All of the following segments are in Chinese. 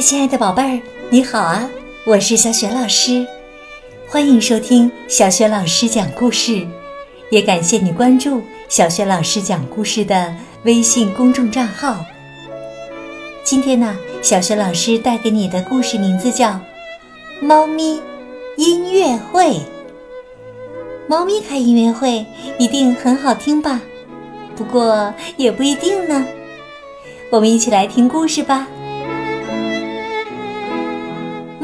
亲爱的宝贝儿，你好啊！我是小雪老师，欢迎收听小雪老师讲故事，也感谢你关注小雪老师讲故事的微信公众账号。今天呢，小雪老师带给你的故事名字叫《猫咪音乐会》。猫咪开音乐会一定很好听吧？不过也不一定呢。我们一起来听故事吧。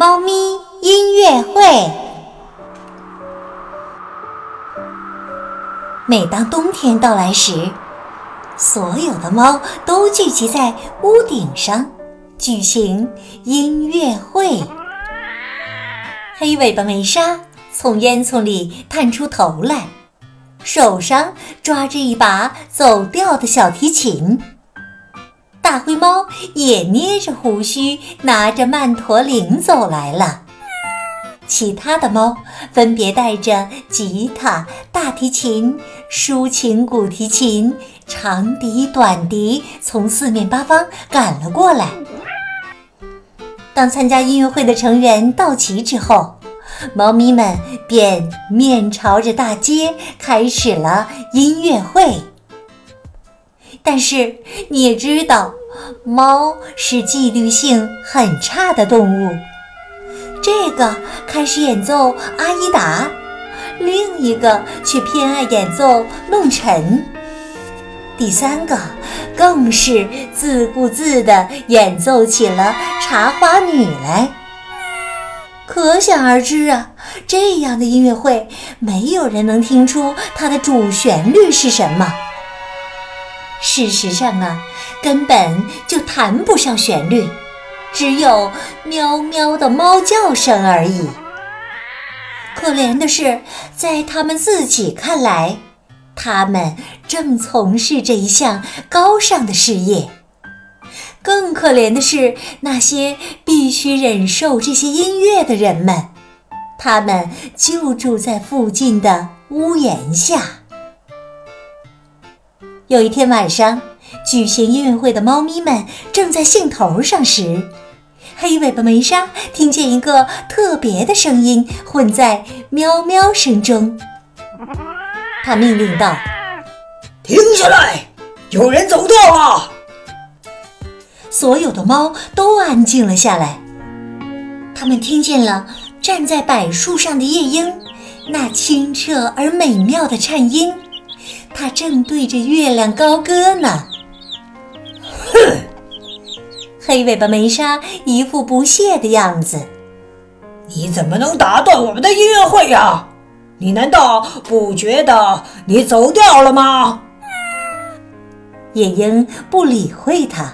猫咪音乐会。每当冬天到来时，所有的猫都聚集在屋顶上举行音乐会。黑尾巴梅莎从烟囱里探出头来，手上抓着一把走调的小提琴。大灰猫也捏着胡须，拿着曼陀铃走来了。其他的猫分别带着吉他、大提琴、抒情古提琴、长笛、短笛，从四面八方赶了过来。当参加音乐会的成员到齐之后，猫咪们便面朝着大街开始了音乐会。但是你也知道，猫是纪律性很差的动物。这个开始演奏阿依达，另一个却偏爱演奏弄臣，第三个更是自顾自地演奏起了茶花女来。可想而知啊，这样的音乐会，没有人能听出它的主旋律是什么。事实上啊，根本就谈不上旋律，只有喵喵的猫叫声而已。可怜的是，在他们自己看来，他们正从事着一项高尚的事业。更可怜的是，那些必须忍受这些音乐的人们，他们就住在附近的屋檐下。有一天晚上，举行音乐会的猫咪们正在兴头上时，黑尾巴梅莎听见一个特别的声音混在喵喵声中。他命令道：“停下来！有人走掉了！”所有的猫都安静了下来。他们听见了站在柏树上的夜莺那清澈而美妙的颤音。它正对着月亮高歌呢。哼！黑尾巴梅莎一副不屑的样子。你怎么能打断我们的音乐会呀？你难道不觉得你走掉了吗？夜莺不理会他，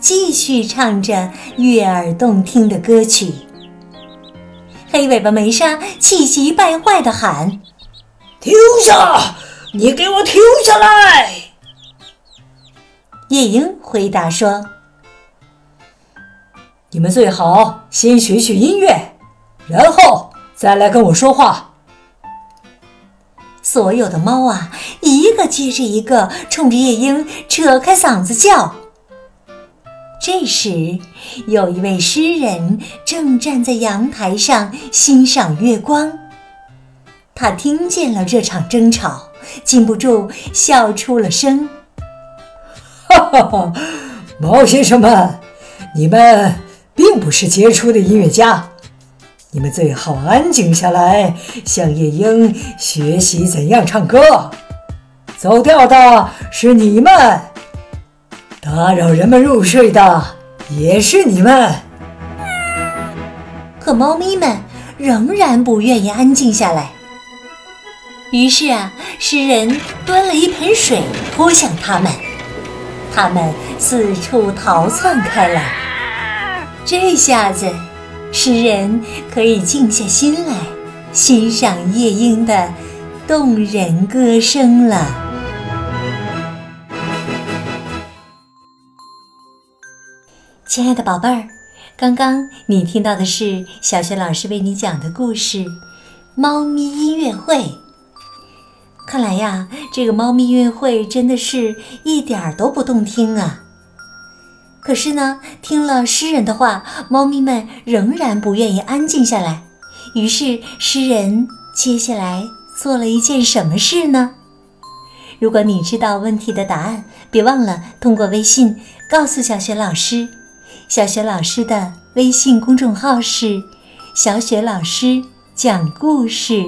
继续唱着悦耳动听的歌曲。黑尾巴梅莎气急败坏地喊：“停下！”你给我停下来！夜莺回答说：“你们最好先学学音乐，然后再来跟我说话。”所有的猫啊，一个接着一个冲着夜莺扯开嗓子叫。这时，有一位诗人正站在阳台上欣赏月光，他听见了这场争吵。禁不住笑出了声，哈哈哈！猫先生们，你们并不是杰出的音乐家，你们最好安静下来，向夜莺学习怎样唱歌。走调的是你们，打扰人们入睡的也是你们。可猫咪们仍然不愿意安静下来。于是啊，诗人端了一盆水泼向他们，他们四处逃窜开来。这下子，诗人可以静下心来欣赏夜莺的动人歌声了。亲爱的宝贝儿，刚刚你听到的是小雪老师为你讲的故事《猫咪音乐会》。看来呀，这个猫咪音乐会真的是一点儿都不动听啊！可是呢，听了诗人的话，猫咪们仍然不愿意安静下来。于是，诗人接下来做了一件什么事呢？如果你知道问题的答案，别忘了通过微信告诉小雪老师。小雪老师的微信公众号是“小雪老师讲故事”，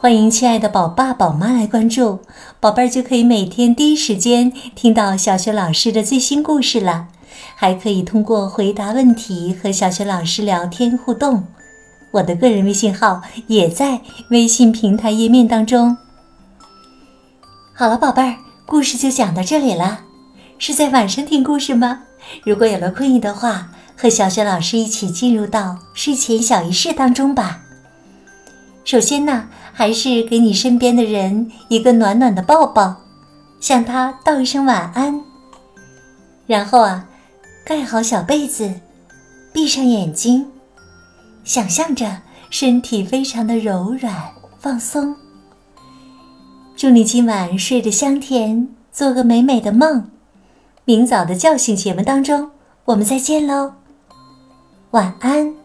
欢迎亲爱的宝爸宝妈来关注，宝贝儿就可以每天第一时间听到小雪老师的最新故事了。还可以通过回答问题和小雪老师聊天互动。我的个人微信号也在微信平台页面当中。好了，宝贝儿，故事就讲到这里了。是在晚上听故事吗？如果有了困意的话，和小雪老师一起进入到睡前小仪式当中吧。首先呢，还是给你身边的人一个暖暖的抱抱，向他道一声晚安。然后啊。盖好小被子，闭上眼睛，想象着身体非常的柔软放松。祝你今晚睡得香甜，做个美美的梦。明早的叫醒节目当中，我们再见喽，晚安。